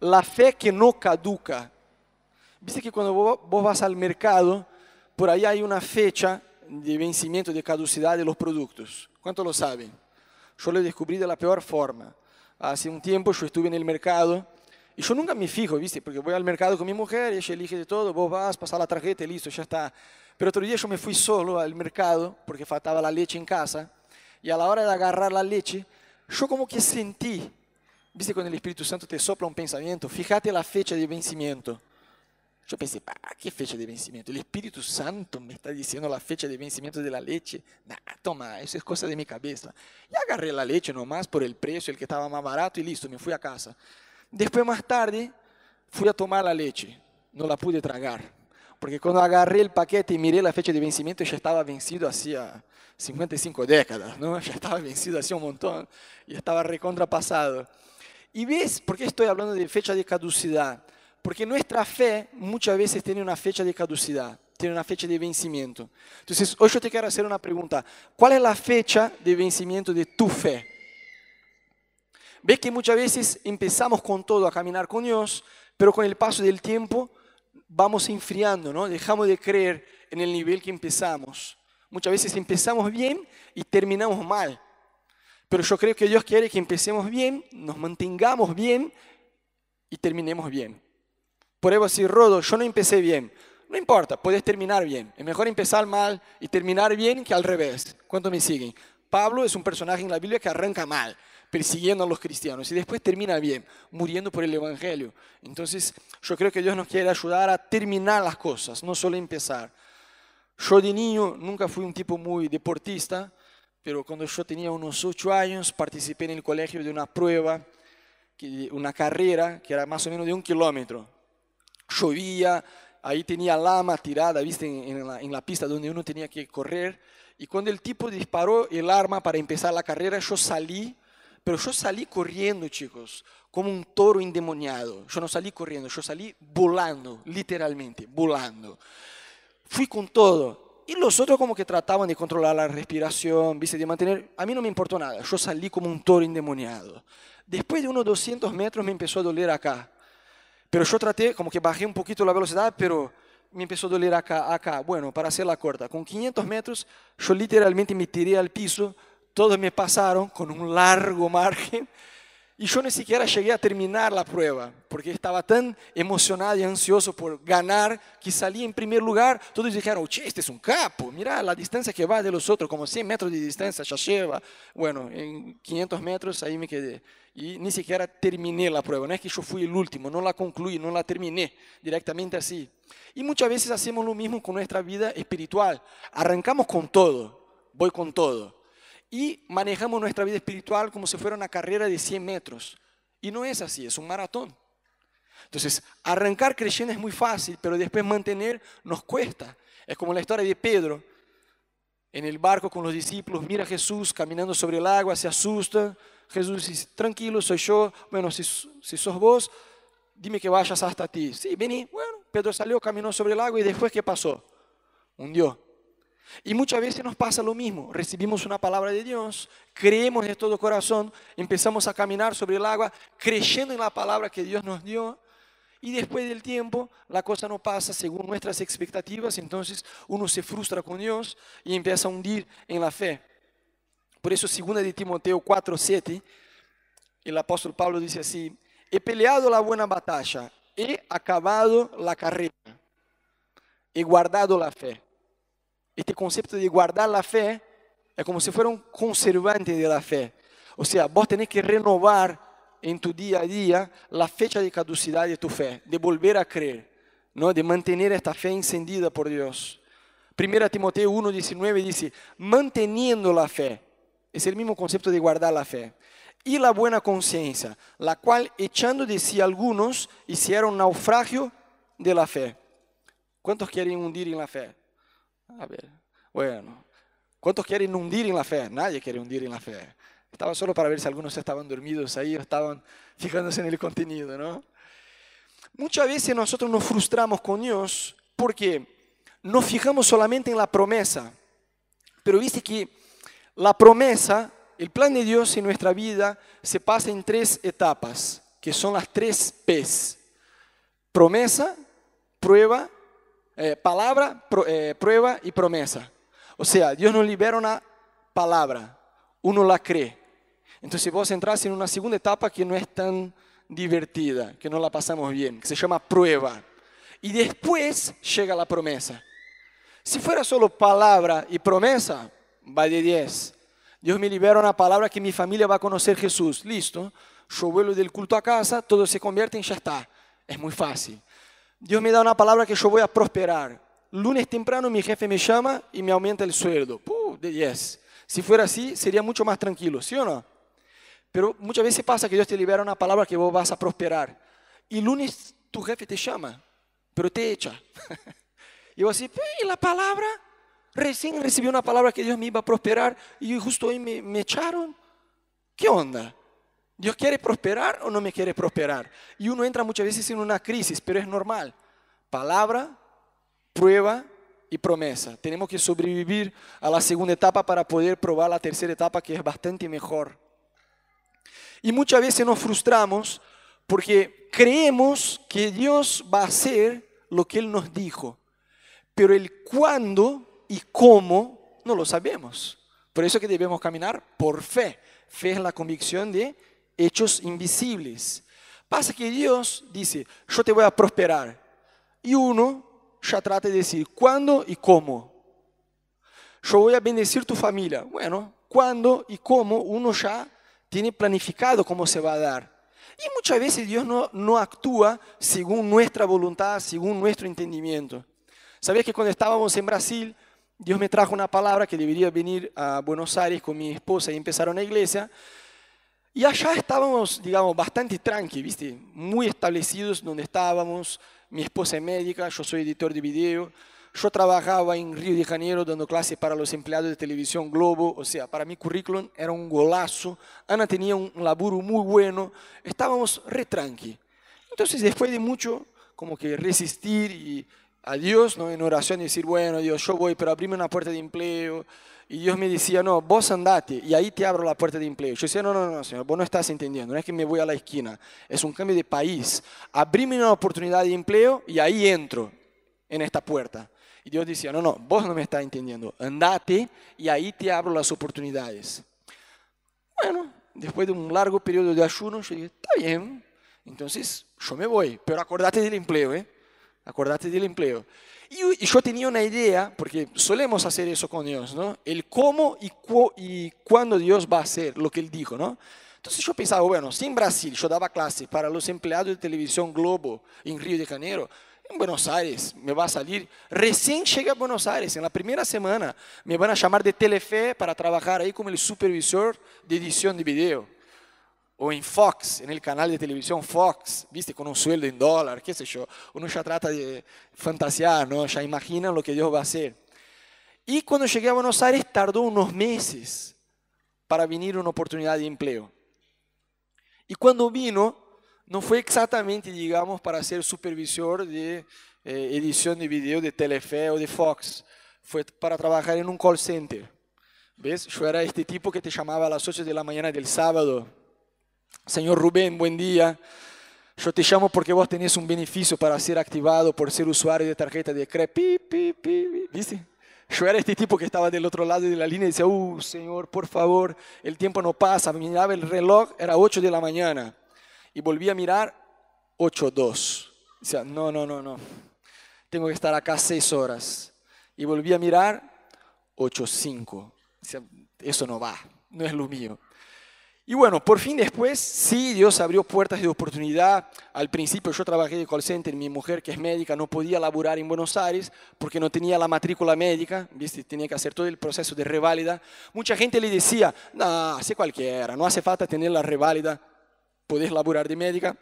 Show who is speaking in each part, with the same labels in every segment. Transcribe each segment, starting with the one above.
Speaker 1: la fe que no caduca. Viste que cuando vos, vas al mercado, por ahí hay una fecha de vencimiento, de caducidad de los productos. ¿Cuántos lo saben? Yo lo descubrí de la peor forma. Hace un tiempo yo estuve en el mercado y yo nunca me fijo, ¿viste? Porque voy al mercado con mi mujer, ella elige de todo, vos vas, pasar la tarjeta y listo, ya está. Pero otro día yo me fui solo al mercado porque faltaba la leche en casa y a la hora de agarrar la leche, yo como que sentí, ¿viste? Cuando el Espíritu Santo te sopla un pensamiento, fíjate la fecha de vencimiento. Yo pensé, ¿qué fecha de vencimiento? El Espíritu Santo me está diciendo la fecha de vencimiento de la leche. Nah, toma, eso es cosa de mi cabeza. Y agarré la leche nomás por el precio, el que estaba más barato y listo, me fui a casa. Después más tarde fui a tomar la leche, no la pude tragar, porque cuando agarré el paquete y miré la fecha de vencimiento ya estaba vencido hacía 55 décadas, ¿no? ya estaba vencido hacía un montón y estaba recontrapasado. Y ves, ¿por qué estoy hablando de fecha de caducidad? Porque nuestra fe muchas veces tiene una fecha de caducidad, tiene una fecha de vencimiento. Entonces, hoy yo te quiero hacer una pregunta. ¿Cuál es la fecha de vencimiento de tu fe? Ves que muchas veces empezamos con todo a caminar con Dios, pero con el paso del tiempo vamos enfriando, ¿no? Dejamos de creer en el nivel que empezamos. Muchas veces empezamos bien y terminamos mal. Pero yo creo que Dios quiere que empecemos bien, nos mantengamos bien y terminemos bien. Por eso si Rodo, yo no empecé bien. No importa, puedes terminar bien. Es mejor empezar mal y terminar bien que al revés. ¿Cuántos me siguen? Pablo es un personaje en la Biblia que arranca mal, persiguiendo a los cristianos y después termina bien, muriendo por el Evangelio. Entonces, yo creo que Dios nos quiere ayudar a terminar las cosas, no solo empezar. Yo de niño nunca fui un tipo muy deportista, pero cuando yo tenía unos ocho años participé en el colegio de una prueba, una carrera que era más o menos de un kilómetro. Llovía, ahí tenía lama tirada, viste, en, la, en la pista donde uno tenía que correr. Y cuando el tipo disparó el arma para empezar la carrera, yo salí, pero yo salí corriendo, chicos, como un toro endemoniado. Yo no salí corriendo, yo salí volando, literalmente, volando. Fui con todo. Y los otros como que trataban de controlar la respiración, viste, de mantener... A mí no me importó nada, yo salí como un toro endemoniado. Después de unos 200 metros me empezó a doler acá. Pero yo traté, como que bajé un poquito la velocidad, pero me empezó a doler acá, acá. Bueno, para hacerla corta, con 500 metros yo literalmente me tiré al piso, todos me pasaron con un largo margen y yo ni siquiera llegué a terminar la prueba, porque estaba tan emocionado y ansioso por ganar que salí en primer lugar. Todos dijeron, che, este es un capo, mira la distancia que va de los otros, como 100 metros de distancia ya lleva. Bueno, en 500 metros ahí me quedé. Y ni siquiera terminé la prueba, no es que yo fui el último, no la concluí, no la terminé, directamente así. Y muchas veces hacemos lo mismo con nuestra vida espiritual. Arrancamos con todo, voy con todo y manejamos nuestra vida espiritual como si fuera una carrera de 100 metros. Y no es así, es un maratón. Entonces, arrancar creyendo es muy fácil, pero después mantener nos cuesta. Es como la historia de Pedro en el barco con los discípulos, mira a Jesús caminando sobre el agua, se asusta. Jesús dice, tranquilo, soy yo. Bueno, si, si sos vos, dime que vayas hasta ti. Sí, vení. Bueno, Pedro salió, caminó sobre el agua y después, ¿qué pasó? Hundió. Y muchas veces nos pasa lo mismo. Recibimos una palabra de Dios, creemos de todo corazón, empezamos a caminar sobre el agua, creyendo en la palabra que Dios nos dio. Y después del tiempo, la cosa no pasa según nuestras expectativas, entonces uno se frustra con Dios y empieza a hundir en la fe. Por eso, 2 de Timoteo 4, 7, el apóstol Pablo dice así, he peleado la buena batalla, he acabado la carrera, he guardado la fe. Este concepto de guardar la fe es como si fuera un conservante de la fe. O sea, vos tenés que renovar en tu día a día la fecha de caducidad de tu fe, de volver a creer, ¿no? de mantener esta fe encendida por Dios. Primera Timoteo 1.19 dice, manteniendo la fe. Es el mismo concepto de guardar la fe. Y la buena conciencia, la cual echando de sí algunos hicieron naufragio de la fe. ¿Cuántos quieren hundir en la fe? A ver, bueno. ¿Cuántos quieren hundir en la fe? Nadie quiere hundir en la fe. Estaba solo para ver si algunos estaban dormidos ahí o estaban fijándose en el contenido, ¿no? Muchas veces nosotros nos frustramos con Dios porque nos fijamos solamente en la promesa. Pero viste que la promesa, el plan de Dios en nuestra vida se pasa en tres etapas. que son las tres P's. Promesa, prueba, eh, palabra, eh, prueba y promesa. O sea, Dios nos libera una palabra, uno la cree. Entonces vos entras en una segunda etapa que no es tan divertida, que no la pasamos bien, que se llama prueba. Y después llega la promesa. Si fuera solo palabra y promesa, va de 10. Dios me libera una palabra que mi familia va a conocer Jesús. Listo. Yo vuelvo del culto a casa, todo se convierte en ya está. Es muy fácil. Dios me da una palabra que yo voy a prosperar. Lunes temprano mi jefe me llama y me aumenta el sueldo. de 10. Si fuera así, sería mucho más tranquilo, ¿sí o no? Pero muchas veces pasa que Dios te libera una palabra que vos vas a prosperar. Y lunes tu jefe te llama, pero te echa. y vos así, ¿y la palabra? Recién recibí una palabra que Dios me iba a prosperar y justo hoy me, me echaron. ¿Qué onda? ¿Dios quiere prosperar o no me quiere prosperar? Y uno entra muchas veces en una crisis, pero es normal. Palabra, prueba y promesa. Tenemos que sobrevivir a la segunda etapa para poder probar la tercera etapa que es bastante mejor. Y muchas veces nos frustramos porque creemos que Dios va a hacer lo que Él nos dijo, pero el cuándo y cómo no lo sabemos. Por eso que debemos caminar por fe. Fe es la convicción de hechos invisibles. Pasa que Dios dice, yo te voy a prosperar. Y uno ya trata de decir, ¿cuándo y cómo? Yo voy a bendecir tu familia. Bueno, ¿cuándo y cómo? Uno ya tiene planificado cómo se va a dar. Y muchas veces Dios no, no actúa según nuestra voluntad, según nuestro entendimiento. ¿Sabías que cuando estábamos en Brasil, Dios me trajo una palabra que debería venir a Buenos Aires con mi esposa y empezar una iglesia? Y allá estábamos, digamos, bastante tranqui, ¿viste? Muy establecidos donde estábamos. Mi esposa es médica, yo soy editor de video. Yo trabajaba en Río de Janeiro dando clases para los empleados de televisión Globo, o sea, para mi currículum era un golazo. Ana tenía un laburo muy bueno, estábamos re tranqui. Entonces, después de mucho, como que resistir y a Dios, ¿no? en oración, decir, bueno, Dios, yo voy, pero abrime una puerta de empleo. Y Dios me decía, no, vos andate y ahí te abro la puerta de empleo. Yo decía, no, no, no, Señor, vos no estás entendiendo, no es que me voy a la esquina, es un cambio de país. Abrime una oportunidad de empleo y ahí entro en esta puerta. Y Dios decía, no, no, vos no me estás entendiendo, andate y ahí te abro las oportunidades. Bueno, después de un largo periodo de ayuno, yo dije, está bien, entonces yo me voy, pero acordate del empleo, ¿eh? Acordate del empleo. Y, yo tenía una idea, porque solemos hacer eso con Dios, ¿no? El cómo y, y cuándo Dios va a hacer lo que Él dijo, ¿no? Entonces yo pensaba, bueno, si en Brasil yo daba clases para los empleados de televisión Globo en Río de Janeiro, en Buenos Aires me va a salir, recién llegué a Buenos Aires, en la primera semana me van a llamar de Telefe para trabajar ahí como el supervisor de edición de video. O en Fox, en el canal de televisión Fox, viste, con un sueldo en dólar, qué sé yo. Uno ya trata de fantasear, ¿no? ya imagina lo que Dios va a hacer. Y cuando llegué a Buenos Aires tardó unos meses para venir una oportunidad de empleo. Y cuando vino, no fue exactamente, digamos, para ser supervisor de eh, edición de video de Telefe o de Fox. Fue para trabajar en un call center. ¿Ves? Yo era este tipo que te llamaba a las 8 de la mañana del sábado. Señor Rubén, buen día. Yo te llamo porque vos tenés un beneficio para ser activado por ser usuario de tarjeta de crédito. ¿Viste? Yo era este tipo que estaba del otro lado de la línea y decía, uh, Señor, por favor, el tiempo no pasa. Miraba el reloj, era 8 de la mañana y volví a mirar 8.2. Decía, no, no, no, no, tengo que estar acá seis horas. Y volví a mirar 8.5. Decía, eso no va, no es lo mío. Y bueno, por fin después, sí, Dios abrió puertas de oportunidad. Al principio yo trabajé de call center, mi mujer que es médica no podía laburar en Buenos Aires porque no tenía la matrícula médica, ¿viste? tenía que hacer todo el proceso de reválida. Mucha gente le decía, no, hace cualquiera, no hace falta tener la reválida podés laburar de médica.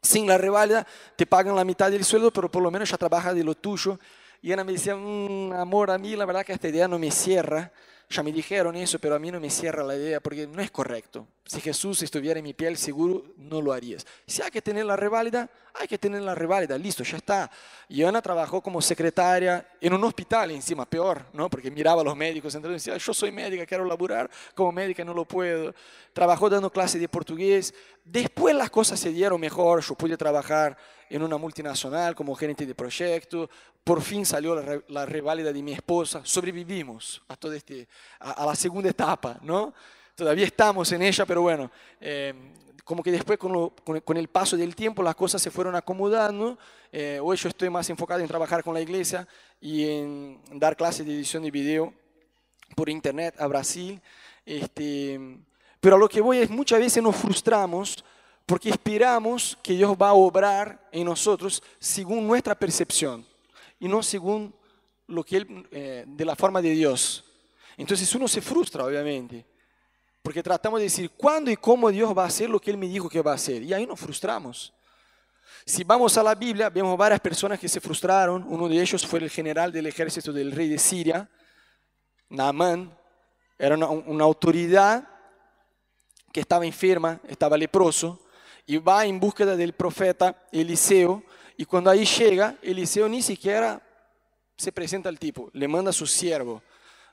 Speaker 1: Sin la reválida te pagan la mitad del sueldo, pero por lo menos ya trabajas de lo tuyo. Y Ana me decía, mm, amor, a mí la verdad que esta idea no me cierra. Ya me dijeron eso, pero a mí no me cierra la idea porque no es correcto. Si Jesús estuviera en mi piel, seguro no lo harías. Si hay que tener la reválida, hay que tener la reválida, listo, ya está. Y Ana trabajó como secretaria en un hospital encima, peor, ¿no? Porque miraba a los médicos, entonces decía, yo soy médica, quiero laburar como médica, no lo puedo. Trabajó dando clases de portugués, después las cosas se dieron mejor, yo pude trabajar en una multinacional como gerente de proyecto, por fin salió la, la reválida de mi esposa, sobrevivimos a, todo este, a, la segunda etapa, ¿no? Todavía estamos en ella, pero bueno, eh, como que después con, con, el paso del tiempo las cosas se fueron acomodando. Eh, hoy yo estoy más enfocado en trabajar con la iglesia y en dar clases de edición de video por internet a Brasil. Este, pero a lo que voy es muchas veces nos frustramos porque esperamos que Dios va a obrar en nosotros según nuestra percepción y no según lo que él, eh, de la forma de Dios. Entonces uno se frustra, obviamente. Porque tratamos de decir cuándo y cómo Dios va a hacer lo que Él me dijo que va a hacer. Y ahí nos frustramos. Si vamos a la Biblia, vemos varias personas que se frustraron. Uno de ellos fue el general del ejército del rey de Siria, Naamán. Era una, una autoridad que estaba enferma, estaba leproso, y va en búsqueda del profeta Eliseo. Y cuando ahí llega, Eliseo ni siquiera se presenta al tipo, le manda a su siervo.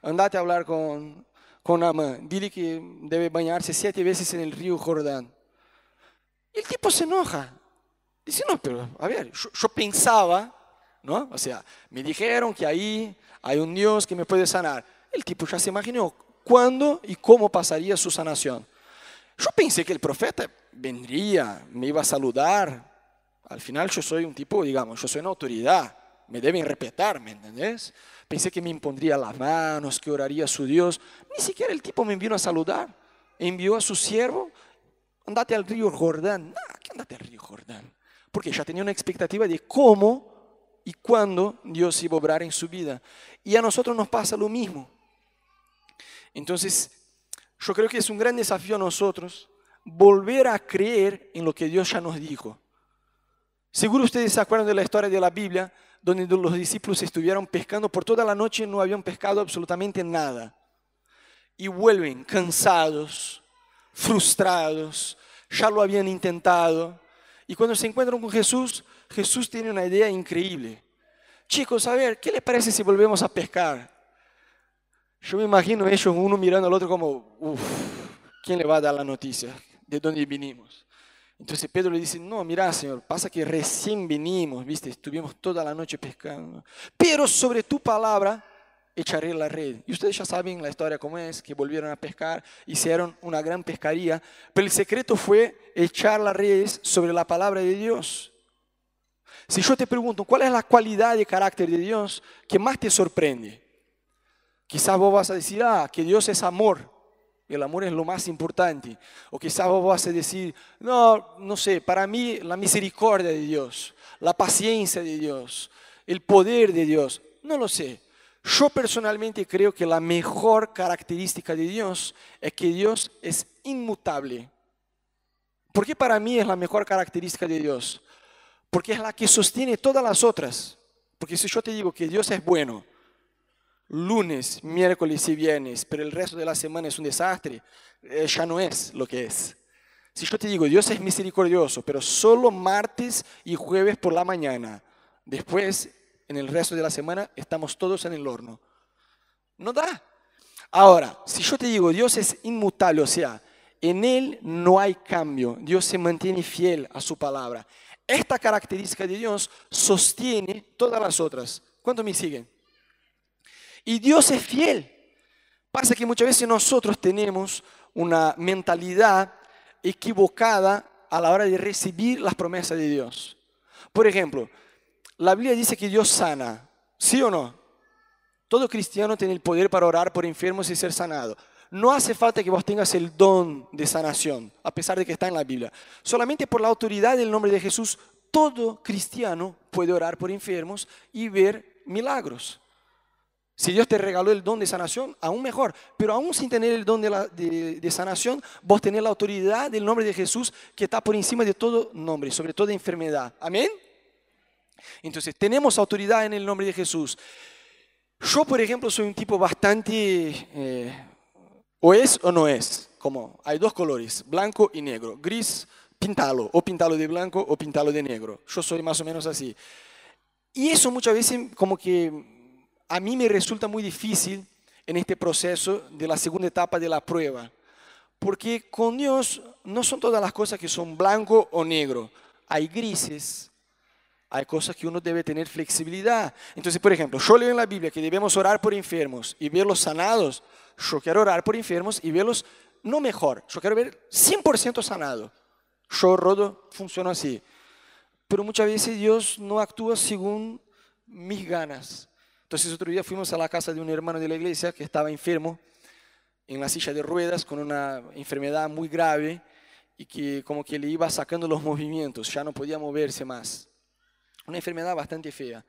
Speaker 1: Andate a hablar con, con Amán, dile que debe bañarse siete veces en el río Jordán. El tipo se enoja. Dice, no, pero a ver, yo, pensaba, ¿no? O sea, me dijeron que ahí hay un Dios que me puede sanar. El tipo ya se imaginó cuándo y cómo pasaría su sanación. Yo pensé que el profeta vendría, me iba a saludar. Al final yo soy un tipo, digamos, yo soy una autoridad, me deben respetar, ¿me entendés? Pensé que me impondría las manos, que oraría a su Dios. Ni siquiera el tipo me vino a saludar. Envió a su siervo, andate al río Jordán. Nah, ¿qué andate al río Jordán? Porque ya tenía una expectativa de cómo y cuándo Dios iba a obrar en su vida. Y a nosotros nos pasa lo mismo. Entonces, yo creo que es un gran desafío a nosotros volver a creer en lo que Dios ya nos dijo. Seguro ustedes se acuerdan de la historia de la Biblia, donde los discípulos estuvieron pescando por toda la noche, no habían pescado absolutamente nada. Y vuelven cansados, frustrados, ya lo habían intentado. Y cuando se encuentran con Jesús, Jesús tiene una idea increíble. Chicos, a ver, ¿qué les parece si volvemos a pescar? Yo me imagino ellos uno mirando al otro como, uff, ¿quién le va a dar la noticia? ¿De dónde vinimos? Entonces Pedro le dice, no, mira Señor, pasa que recién vinimos, viste, estuvimos toda la noche pescando, pero sobre tu palabra echaré la red. Y ustedes ya saben la historia cómo es, que volvieron a pescar, hicieron una gran pescaría, pero el secreto fue echar las redes sobre la palabra de Dios. Si yo te pregunto, ¿cuál es la cualidad de carácter de Dios que más te sorprende? Quizás vos vas a decir, ah, que Dios es amor. El amor es lo más importante. O quizás vos vas a decir, no, no sé, para mí la misericordia de Dios, la paciencia de Dios, el poder de Dios, no lo sé. Yo personalmente creo que la mejor característica de Dios es que Dios es inmutable. ¿Por qué para mí es la mejor característica de Dios? Porque es la que sostiene todas las otras. Porque si yo te digo que Dios es bueno, lunes, miércoles y viernes, pero el resto de la semana es un desastre, eh, ya no es lo que es. Si yo te digo, Dios es misericordioso, pero solo martes y jueves por la mañana, después, en el resto de la semana, estamos todos en el horno. No da. Ahora, si yo te digo, Dios es inmutable, o sea, en Él no hay cambio, Dios se mantiene fiel a su palabra. Esta característica de Dios sostiene todas las otras. ¿Cuántos me siguen? Y Dios es fiel. Pasa que muchas veces nosotros tenemos una mentalidad equivocada a la hora de recibir las promesas de Dios. Por ejemplo, la Biblia dice que Dios sana, ¿sí o no? Todo cristiano tiene el poder para orar por enfermos y ser sanado. No hace falta que vos tengas el don de sanación, a pesar de que está en la Biblia. Solamente por la autoridad del nombre de Jesús, todo cristiano puede orar por enfermos y ver milagros. Si Dios te regaló el don de sanación, aún mejor. Pero aún sin tener el don de, sanación, vos tenés la autoridad del nombre de Jesús que está por encima de todo nombre, sobre toda enfermedad. Amén. Entonces, tenemos autoridad en el nombre de Jesús. Yo, por ejemplo, soy un tipo bastante... Eh, o es o no es. Como hay dos colores, blanco y negro. Gris, pintalo. O pintalo de blanco o pintalo de negro. Yo soy más o menos así. Y eso muchas veces como que a mí me resulta muy difícil en este proceso de la segunda etapa de la prueba, Porque con Dios no son todas las cosas que son blanco o negro. Hay grises, hay cosas que uno debe tener flexibilidad. Entonces, por ejemplo, yo leo en la Biblia que debemos orar por enfermos y verlos sanados. Yo quiero orar por enfermos y verlos no mejor, yo quiero ver 100% sanado. Yo, Rodo, funciono así. Pero muchas veces Dios no actúa según mis ganas. Entonces otro día fuimos a la casa de un hermano de la iglesia que estaba enfermo en la silla de ruedas con una enfermedad muy grave y que como que le iba sacando los movimientos, ya no podía moverse más. Una enfermedad bastante fea.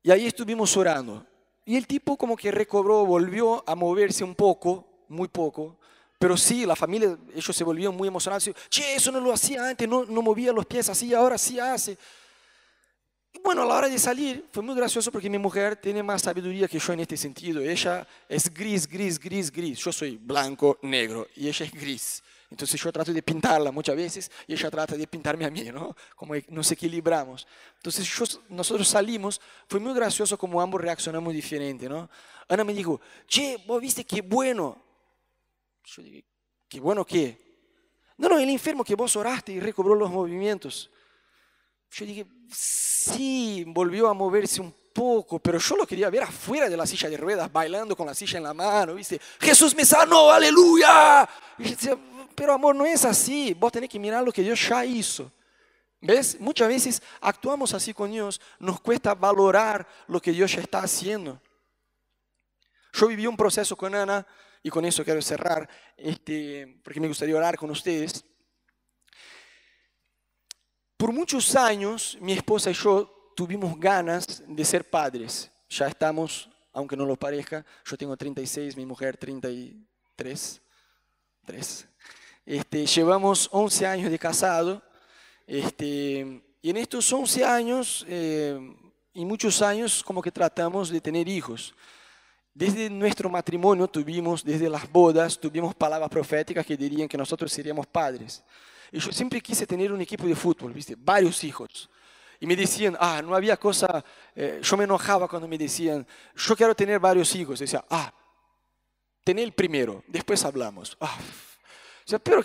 Speaker 1: Y ahí estuvimos orando. Y el tipo como que recobró, volvió a moverse un poco, muy poco, pero sí, la familia, ellos se volvieron muy emocionados. Che, eso no lo hacía antes, no, no movía los pies así, ahora sí hace. Bueno, a la hora de salir fue muy gracioso porque mi mujer tiene más sabiduría que yo en este sentido. Ella es gris, gris, gris, gris. Yo soy blanco, negro y ella es gris. Entonces yo trato de pintarla muchas veces y ella trata de pintarme a mí, ¿no? Como nos equilibramos. Entonces nosotros salimos, fue muy gracioso como ambos reaccionamos diferente, ¿no? Ana me dijo, che, vos viste qué bueno. Yo dije, qué bueno qué. No, no, el enfermo que vos oraste y recobró los movimientos. Yo dije, sí, volvió a moverse un poco, pero yo lo quería ver afuera de la silla de ruedas, bailando con la silla en la mano, ¿viste? Jesús me sanó, aleluya. Y yo decía, pero amor, no es así. Vos tenés que mirar lo que Dios ya hizo. ¿Ves? Muchas veces actuamos así con Dios, nos cuesta valorar lo que Dios ya está haciendo. Yo viví un proceso con Ana, y con eso quiero cerrar, este, porque me gustaría orar con ustedes. Por muchos años, mi esposa y yo tuvimos ganas de ser padres. Ya estamos, aunque no lo parezca, yo tengo 36, mi mujer 33. 3. Este, llevamos 11 años de casado este, y en estos 11 años eh, y muchos años como que tratamos de tener hijos. Desde nuestro matrimonio tuvimos, desde las bodas, tuvimos palabras proféticas que dirían que nosotros seríamos padres. Y yo siempre quise tener un equipo de fútbol, ¿viste? Varios hijos. Y me decían, ah, no había cosa, eh, yo me enojaba cuando me decían, yo quiero tener varios hijos. Decía, ah, tener el primero, después hablamos. Ah, o sea, pero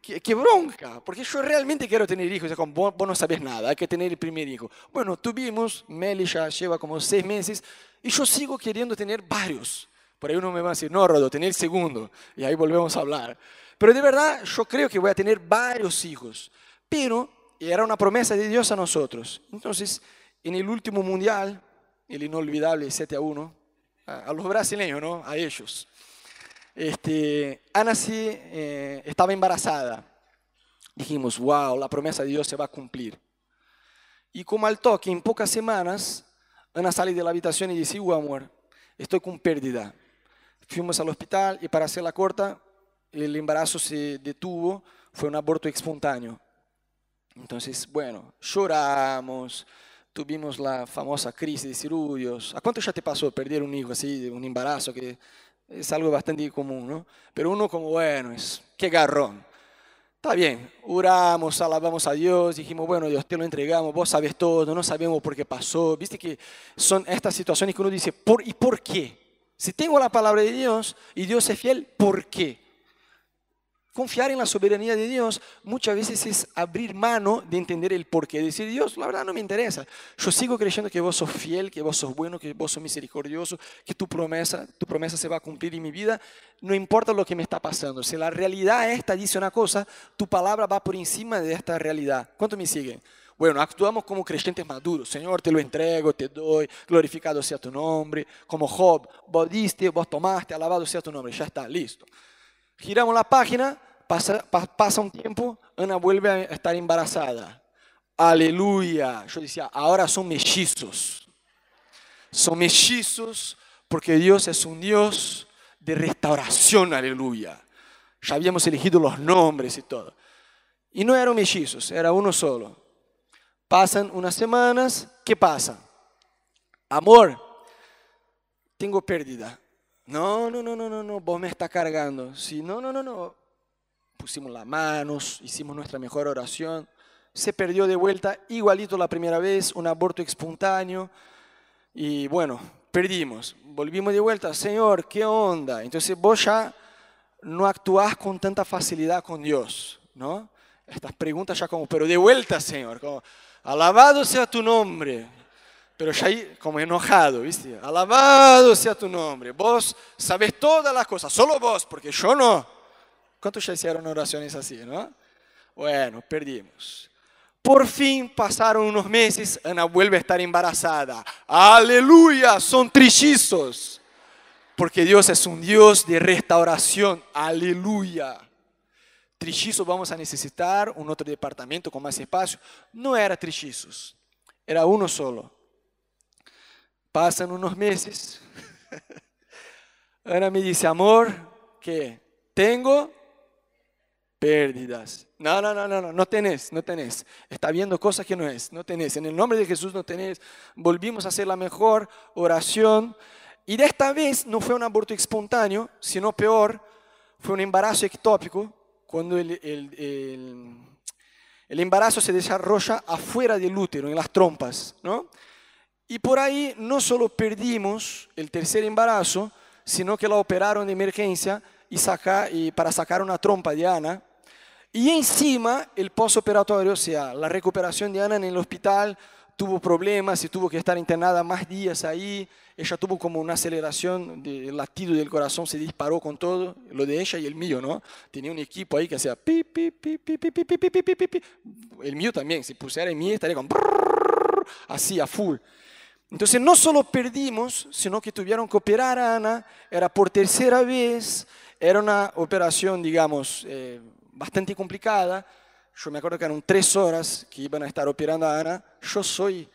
Speaker 1: qué, qué, bronca, porque yo realmente quiero tener hijos. O sea, vos, vos, no sabes nada, hay que tener el primer hijo. Bueno, tuvimos, Meli ya lleva como seis meses, y yo sigo queriendo tener varios. Por ahí uno me va a decir, no, Rodo, tener el segundo. Y ahí volvemos a hablar. Pero de verdad, yo creo que voy a tener varios hijos. Pero era una promesa de Dios a nosotros. Entonces, en el último mundial, el inolvidable 7 a 1, a los brasileños, ¿no? A ellos este, Ana sí eh, estaba embarazada. Dijimos, wow, la promesa de Dios se va a cumplir. Y como al toque, en pocas semanas, Ana sale de la habitación y dice, wow, amor, estoy con pérdida. Fuimos al hospital y para hacer la corta, el embarazo se detuvo, fue un aborto espontáneo. Entonces, bueno, lloramos, tuvimos la famosa crisis de cirugios. ¿A cuánto ya te pasó perder un hijo así, un embarazo que es algo bastante común, ¿no? Pero uno como, bueno, es, qué garrón. Está bien, oramos, alabamos a Dios, dijimos, bueno, Dios, te lo entregamos, vos sabes todo, no sabemos por qué pasó. Viste que son estas situaciones que uno dice, ¿por, ¿y por qué? Si tengo la palabra de Dios y Dios es fiel, ¿por qué? Confiar en la soberanía de Dios muchas veces es abrir mano de entender el porqué. Decir, Dios, la verdad no me interesa. Yo sigo creyendo que vos sos fiel, que vos sos bueno, que vos sos misericordioso, que tu promesa, tu promesa se va a cumplir en mi vida. No importa lo que me está pasando. Si la realidad esta dice una cosa, tu palabra va por encima de esta realidad. ¿Cuánto me siguen? Bueno, actuamos como creyentes maduros. Señor, te lo entrego, te doy, glorificado sea tu nombre. Como Job, vos diste, vos tomaste, alabado sea tu nombre. Ya está, listo. Giramos la página Pasa, pasa un tiempo, Ana vuelve a estar embarazada. Aleluya. Yo decía, ahora son mellizos. Son mellizos porque Dios es un Dios de restauración, aleluya. Ya habíamos elegido los nombres y todo. Y no eran mellizos, era uno solo. Pasan unas semanas, ¿qué pasa? Amor, tengo pérdida. No, no, no, no, no, no, vos me estás cargando. Sí, no, no, no, no, pusimos las manos, hicimos nuestra mejor oración. Se perdió de vuelta igualito la primera vez, un aborto espontáneo. Y bueno, perdimos. Volvimos de vuelta, Señor, ¿qué onda? Entonces vos ya no actúas con tanta facilidad con Dios, ¿no? Estas preguntas ya como, pero de vuelta, Señor, como, alabado sea tu nombre, pero ya ahí como enojado, ¿viste? Alabado sea tu nombre, vos sabes todas las cosas, solo vos, porque yo no. ¿Cuántos ya hicieron oraciones así, no? Bueno, perdimos. Por fin pasaron unos meses, Ana vuelve a estar embarazada. Aleluya, son trillizos. Porque Dios es un Dios de restauración. Aleluya. Trillizos vamos a necesitar un otro departamento con más espacio. No era trillizos, era uno solo. Pasan unos meses. Ana me dice, amor, que tengo pérdidas. No, no, no, no, no, no tenés, no tenés. Está viendo cosas que no es, no tenés. En el nombre de Jesús no tenés. Volvimos a hacer la mejor oración. Y de esta vez no fue un aborto espontáneo, sino peor, fue un embarazo ectópico, cuando el, el, el, embarazo se desarrolla afuera del útero, en las trompas. ¿no? Y por ahí no solo perdimos el tercer embarazo, sino que la operaron de emergencia y, saca, y para sacar una trompa de Ana y encima el postoperatorio, o sea, la recuperación de Ana en el hospital tuvo problemas y tuvo que estar internada más días ahí. Ella tuvo como una aceleración del latido del corazón, se disparó con todo, lo de ella y el mío, ¿no? Tenía un equipo ahí que hacía pi, pi, pi, pi, pi, pi, pi, pi, pi, pi, El mío también, si pusiera en mí estaría con así a full. Entonces no solo perdimos, sino que tuvieron que operar a Ana, era por tercera vez, era una operación, digamos, eh, bastante complicada. Yo me acuerdo que eran tres horas que iban a estar operando a Ana. Yo soy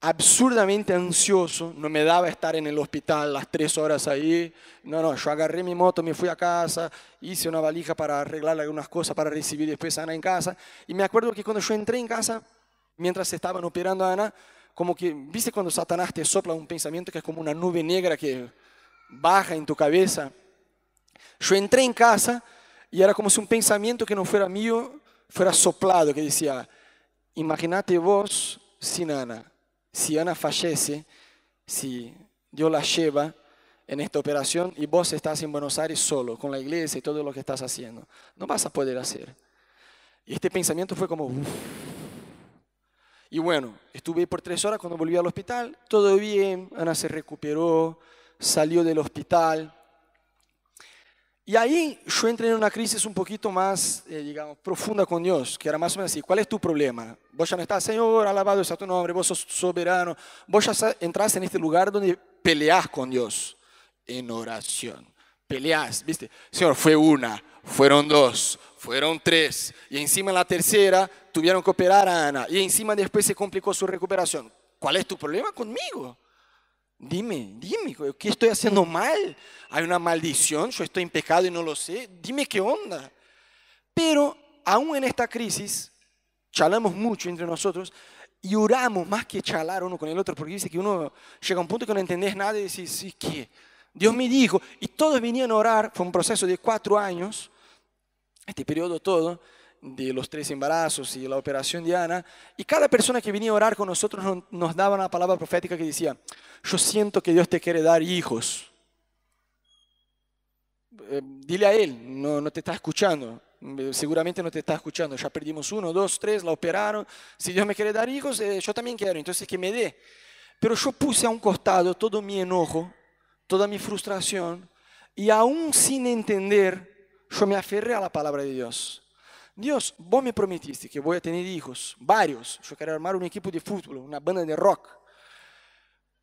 Speaker 1: absurdamente ansioso, no me daba estar en el hospital las tres horas ahí. No, no, yo agarré mi moto, me fui a casa, hice una valija para arreglar algunas cosas para recibir después a Ana en casa. Y me acuerdo que cuando yo entré en casa, mientras estaban operando a Ana, como que, ¿viste cuando Satanás te sopla un pensamiento que es como una nube negra que baja en tu cabeza? Yo entré en casa y era como si un pensamiento que no fuera mío fuera soplado, que decía, imagínate vos sin Ana. Si Ana fallece, si Dios la lleva en esta operación y vos estás en Buenos Aires solo, con la iglesia y todo lo que estás haciendo, no vas a poder hacer. Y este pensamiento fue como... Y bueno, estuve ahí por tres horas cuando volví al hospital, todo bien, Ana se recuperó, salió del hospital, y ahí yo entré en una crisis un poquito más, eh, digamos, profunda con Dios, que era más o menos así, ¿cuál es tu problema? Vos ya no estás, Señor, alabado sea tu nombre, vos sos soberano. Vos ya entras en este lugar donde peleas con Dios en oración. Peleas, ¿viste? Señor, fue una, fueron dos, fueron tres. Y encima en la tercera tuvieron que operar a Ana. Y encima después se complicó su recuperación. ¿Cuál es tu problema conmigo? Dime, dime, ¿qué estoy haciendo mal? ¿Hay una maldición? ¿Yo estoy en pecado y no lo sé? Dime qué onda. Pero aún en esta crisis, charlamos mucho entre nosotros y oramos más que charlar uno con el otro, porque dice que uno llega a un punto que no entendés nada y decís, sí, ¿qué? Dios me dijo, y todos venían a orar, fue un proceso de cuatro años, este periodo todo, de los tres embarazos y la operación de Ana, y cada persona que venía a orar con nosotros nos daba una palabra profética que decía, yo siento que Dios te quiere dar hijos. Eh, dile a Él, no, no te está escuchando, eh, seguramente no te está escuchando, ya perdimos uno, dos, tres, la operaron, si Dios me quiere dar hijos, eh, yo también quiero, entonces que me dé. Pero yo puse a un costado todo mi enojo, toda mi frustración, y aún sin entender, yo me aferré a la palabra de Dios. Dios, vos me prometiste que voy a tener hijos, varios. Yo quiero armar un equipo de fútbol, una banda de rock.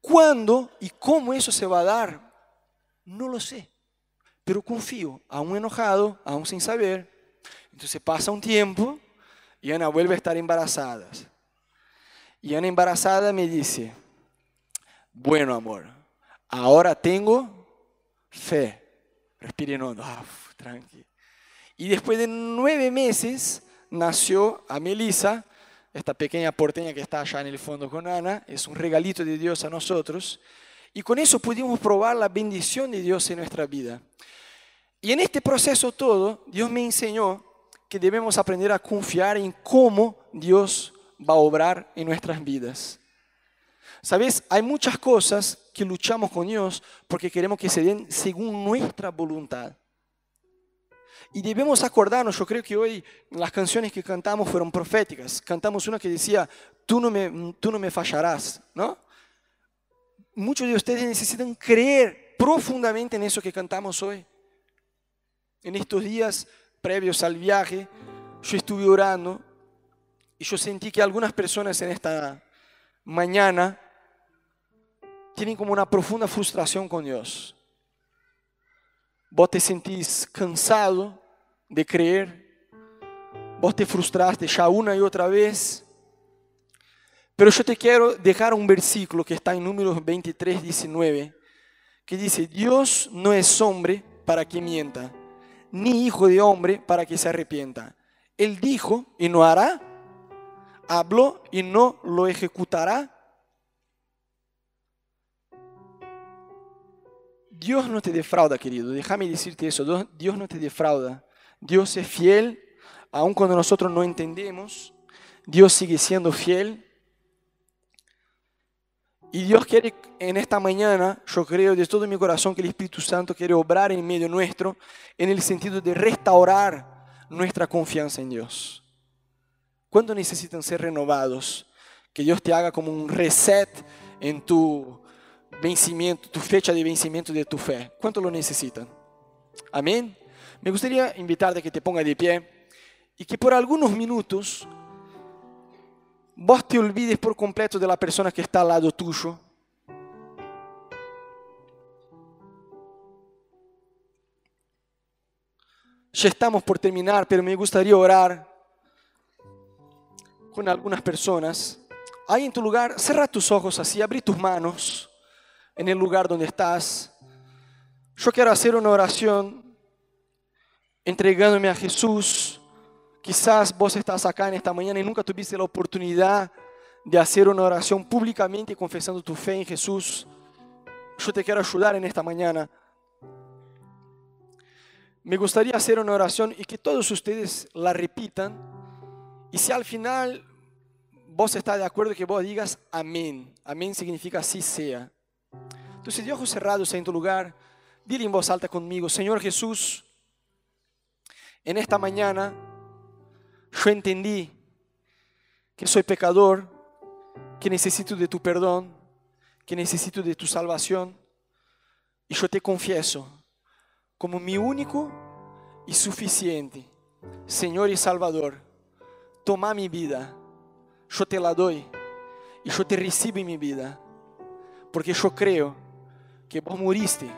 Speaker 1: ¿Cuándo y cómo eso se va a dar? No lo sé. Pero confío, aún enojado, aún sin saber. Entonces pasa un tiempo y Ana vuelve a estar embarazada. Y Ana embarazada me dice, bueno amor, ahora tengo fe. Respire hondo, ah, tranquilo. Y después de nueve meses nació a Melissa, esta pequeña porteña que está allá en el fondo con Ana, es un regalito de Dios a nosotros. Y con eso pudimos probar la bendición de Dios en nuestra vida. Y en este proceso todo, Dios me enseñó que debemos aprender a confiar en cómo Dios va a obrar en nuestras vidas. Sabes, hay muchas cosas que luchamos con Dios porque queremos que se den según nuestra voluntad. Y debemos acordarnos, yo creo que hoy las canciones que cantamos fueron proféticas. Cantamos una que decía, tú no me, tú no me fallarás, ¿no? Muchos de ustedes necesitan creer profundamente en eso que cantamos hoy. En estos días previos al viaje, yo estuve orando y yo sentí que algunas personas en esta mañana tienen como una profunda frustración con Dios. Vos te sentís cansado de creer, vos te frustraste ya una y otra vez. Pero yo te quiero dejar un versículo que está en números 23, 19, que dice, Dios no es hombre para que mienta, ni hijo de hombre para que se arrepienta. Él dijo y no hará, habló y no lo ejecutará. Dios no te defrauda, querido. Déjame decirte eso. Dios no te defrauda. Dios es fiel, aun cuando nosotros no entendemos. Dios sigue siendo fiel. Y Dios quiere en esta mañana, yo creo de todo mi corazón que el Espíritu Santo quiere obrar en medio nuestro en el sentido de restaurar nuestra confianza en Dios. ¿Cuándo necesitan ser renovados? Que Dios te haga como un reset en tu vencimiento, tu fecha de vencimiento de tu fe. ¿Cuánto lo necesitan? Amén. Me gustaría invitarte a que te ponga de pie y que por algunos minutos vos te olvides por completo de la persona que está al lado tuyo. Ya estamos por terminar, pero me gustaría orar con algunas personas. Ahí en tu lugar, cierra tus ojos así, abrí tus manos en el lugar donde estás. Yo quiero hacer una oración entregándome a Jesús. Quizás vos estás acá en esta mañana y nunca tuviste la oportunidad de hacer una oración públicamente confesando tu fe en Jesús. Yo te quiero ayudar en esta mañana. Me gustaría hacer una oración y que todos ustedes la repitan. Y si al final vos estás de acuerdo que vos digas amén. Amén significa así sea. Entonces, de ojos cerrados en tu lugar, dile en voz alta conmigo, Señor Jesús, en esta mañana yo entendí que soy pecador, que necesito de tu perdón, que necesito de tu salvación. Y yo te confieso como mi único y suficiente Señor y Salvador. Toma mi vida, yo te la doy y yo te recibo en mi vida, porque yo creo que vos moriste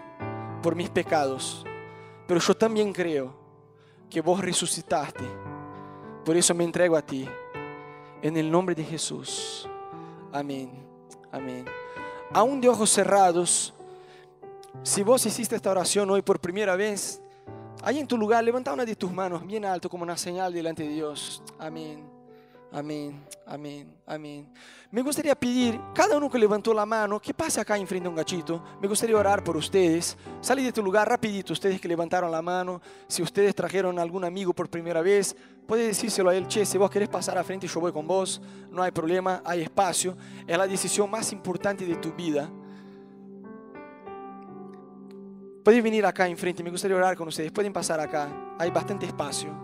Speaker 1: por mis pecados, pero yo también creo que vos resucitaste. Por eso me entrego a ti. En el nombre de Jesús. Amén. Amén. Aún de ojos cerrados, si vos hiciste esta oración hoy por primera vez, ahí en tu lugar, levanta una de tus manos bien alto como una señal delante de Dios. Amén. Amén, amén, amén. Me gustaría pedir, cada uno que levantó la mano, que pase acá enfrente a un gachito. Me gustaría orar por ustedes. Salí de tu lugar rapidito, ustedes que levantaron la mano. Si ustedes trajeron algún amigo por primera vez, puede decírselo a él, che, si vos querés pasar a frente, yo voy con vos. No hay problema, hay espacio. Es la decisión más importante de tu vida. Pueden venir acá enfrente, me gustaría orar con ustedes. Pueden pasar acá, hay bastante espacio.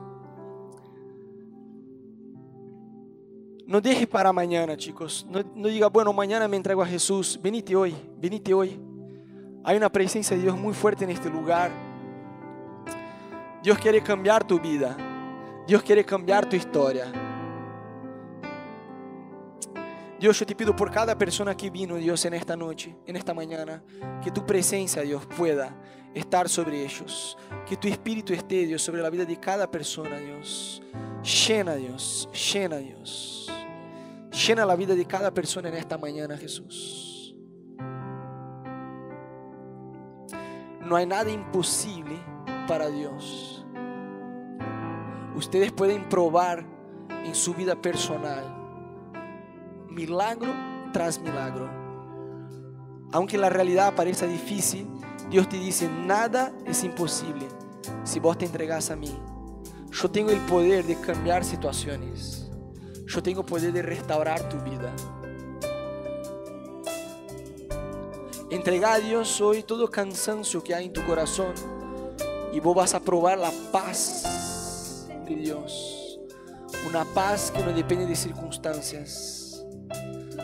Speaker 1: No deje para mañana, chicos. No, diga, bueno, mañana me entrego a Jesús. Venite hoy, venite hoy. Hay una presencia de Dios muy fuerte en este lugar. Dios quiere cambiar tu vida. Dios quiere cambiar tu historia. Dios, yo te pido por cada persona que vino, Dios, en esta noche, en esta mañana, que tu presencia, Dios, pueda estar sobre ellos. Que tu espíritu esté, Dios, sobre la vida de cada persona, Dios. Llena, Dios, llena, Dios. Llena la vida de cada persona en esta mañana, Jesús. No hay nada imposible para Dios. Ustedes pueden probar en su vida personal milagro tras milagro. Aunque la realidad parezca difícil, Dios te dice, nada es imposible si vos te entregas a mí. Yo tengo el poder de cambiar situaciones. Yo tengo poder de restaurar tu vida. Entrega a Dios hoy todo cansancio que hay en tu corazón, y vos vas a probar la paz de Dios. Una paz que no depende de circunstancias.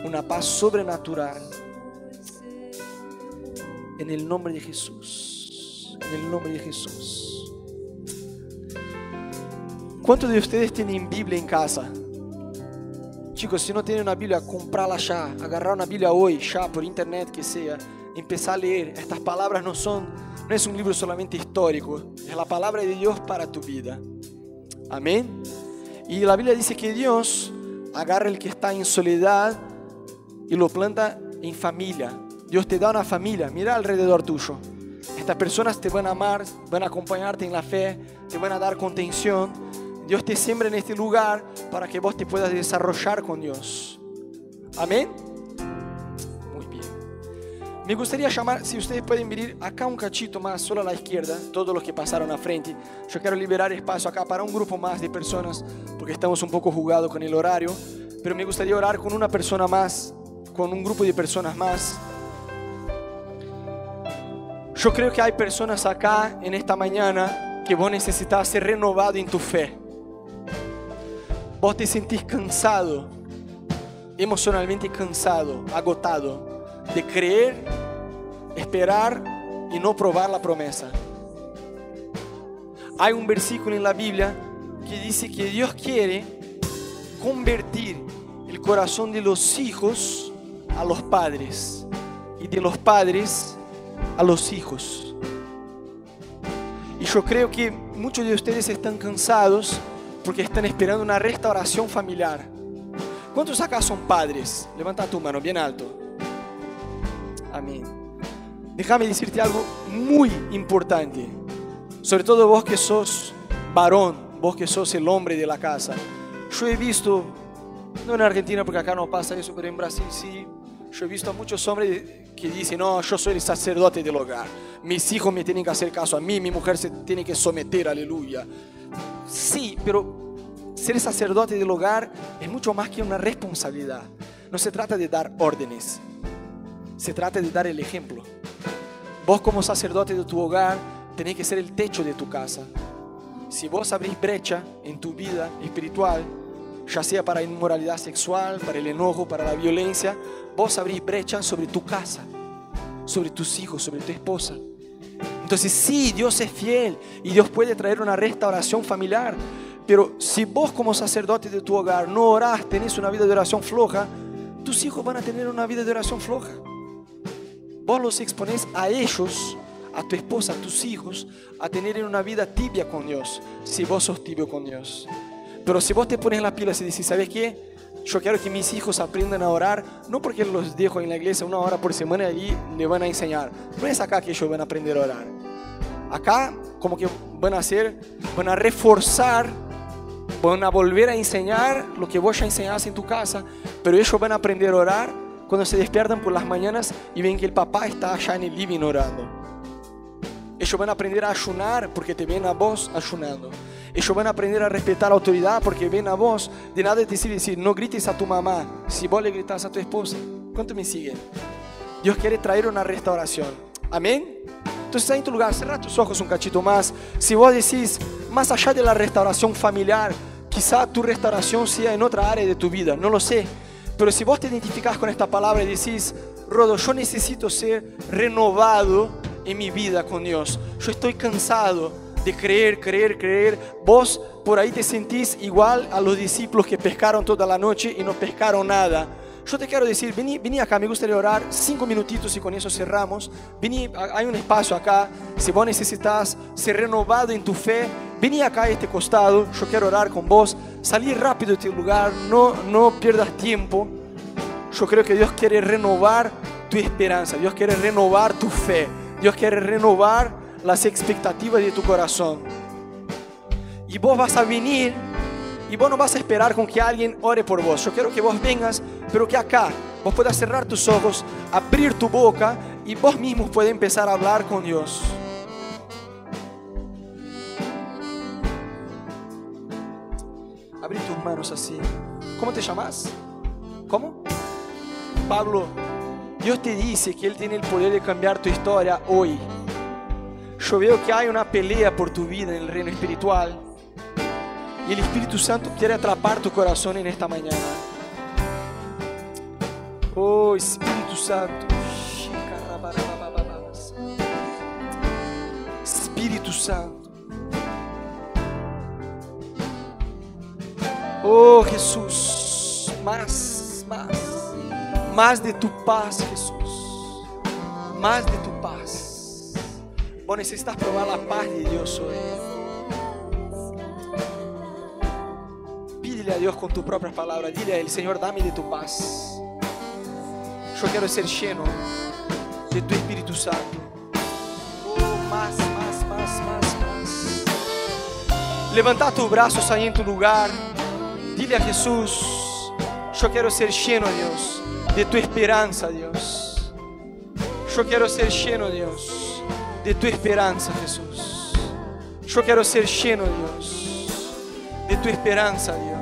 Speaker 1: Una paz sobrenatural. En el nombre de Jesús. En el nombre de Jesús. ¿Cuántos de ustedes tienen Biblia en casa? Chicos, si no tienen una Biblia, comprarla ya. Agarrar una Biblia hoy, ya, por internet que sea. Empezar a leer. Estas palabras no son, no es un libro solamente histórico. Es la palabra de Dios para tu vida. Amén. Y la Biblia dice que Dios agarra el que está en soledad y lo planta en familia. Dios te da una familia. Mira alrededor tuyo. Estas personas te van a amar, van a acompañarte en la fe, te van a dar contención. Dios te siembra en este lugar para que vos te puedas desarrollar con Dios. Amén. Muy bien. Me gustaría llamar, si ustedes pueden venir acá un cachito más, solo a la izquierda, todos los que pasaron a frente. Yo quiero liberar espacio acá para un grupo más de personas, porque estamos un poco jugados con el horario. Pero me gustaría orar con una persona más, con un grupo de personas más. Yo creo que hay personas acá en esta mañana que vos necesitas ser renovado en tu fe. Vos te sentís cansado, emocionalmente cansado, agotado de creer, esperar y no probar la promesa. Hay un versículo en la Biblia que dice que Dios quiere convertir el corazón de los hijos a los padres y de los padres a los hijos. Y yo creo que muchos de ustedes están cansados porque están esperando una restauración familiar. ¿Cuántos acá son padres? Levanta tu mano bien alto. Amén. Déjame decirte algo muy importante. Sobre todo vos que sos varón, vos que sos el hombre de la casa. Yo he visto, no en Argentina porque acá no pasa eso, pero en Brasil sí. Yo he visto a muchos hombres que dicen, no, yo soy el sacerdote del hogar. Mis hijos me tienen que hacer caso a mí, mi mujer se tiene que someter, aleluya. Sí, pero ser sacerdote del hogar es mucho más que una responsabilidad. No se trata de dar órdenes, se trata de dar el ejemplo. Vos como sacerdote de tu hogar tenés que ser el techo de tu casa. Si vos abrís brecha en tu vida espiritual, ya sea para inmoralidad sexual, para el enojo, para la violencia, vos abrís brecha sobre tu casa, sobre tus hijos, sobre tu esposa. Entonces sí, Dios es fiel y Dios puede traer una restauración familiar. Pero si vos como sacerdote de tu hogar no orás, tenés una vida de oración floja, tus hijos van a tener una vida de oración floja. Vos los exponés a ellos, a tu esposa, a tus hijos, a tener una vida tibia con Dios, si vos sos tibio con Dios. Pero si vos te pones la pila y dices, ¿sabes qué? Yo quiero que mis hijos aprendan a orar, no porque los dejo en la iglesia una hora por semana y le van a enseñar. No es acá que ellos van a aprender a orar. Acá como que van a hacer, van a reforzar, van a volver a enseñar lo que vos ya enseñaste en tu casa, pero ellos van a aprender a orar cuando se despiertan por las mañanas y ven que el papá está allá en el living orando. Ellos van a aprender a ayunar porque te ven a vos ayunando. Ellos van a aprender a respetar la autoridad porque ven a vos. De nada te sirve decir, no grites a tu mamá si vos le gritas a tu esposa. ¿Cuánto me siguen? Dios quiere traer una restauración. Amén. Entonces ahí en tu lugar, cerra tus ojos un cachito más. Si vos decís, más allá de la restauración familiar, quizá tu restauración sea en otra área de tu vida, no lo sé. Pero si vos te identificás con esta palabra y decís, Rodo, yo necesito ser renovado en mi vida con Dios. Yo estoy cansado de creer, creer, creer. Vos por ahí te sentís igual a los discípulos que pescaron toda la noche y no pescaron nada. Yo te quiero decir, vení, vení acá, me gustaría orar cinco minutitos y con eso cerramos. Vení, hay un espacio acá. Si vos necesitas ser renovado en tu fe, vení acá a este costado. Yo quiero orar con vos. Salí rápido de este lugar, no, no pierdas tiempo. Yo creo que Dios quiere renovar tu esperanza, Dios quiere renovar tu fe, Dios quiere renovar las expectativas de tu corazón. Y vos vas a venir y vos no vas a esperar con que alguien ore por vos. Yo quiero que vos vengas, pero que acá vos puedas cerrar tus ojos, abrir tu boca y vos mismos puedes empezar a hablar con Dios. Abrir tus manos así. ¿Cómo te llamas? ¿Cómo? Pablo, Dios te dice que Él tiene el poder de cambiar tu historia hoy. Yo veo que hay una pelea por tu vida en el reino espiritual. Y el Espíritu Santo quiere atrapar tu corazón en esta mañana. Oh Espíritu Santo. Espíritu Santo. Oh Jesús, más, más de tu paz, Jesús. Más de tu paz. Vos necesitas probar la paz de Dios hoy. Pídele a Dios con tus propias palabras. Dile a Él, Señor, dame de tu paz. Yo quiero ser lleno de tu Espíritu Santo. Oh, más, más, más, más, más. Levanta tus brazos ahí en tu lugar. Dile a Jesús, yo quiero ser lleno, Dios, de tu esperanza, Dios. Yo quiero ser lleno, Dios, de tu esperanza, Jesús. Yo quiero ser lleno, Dios, de tu esperanza, Dios.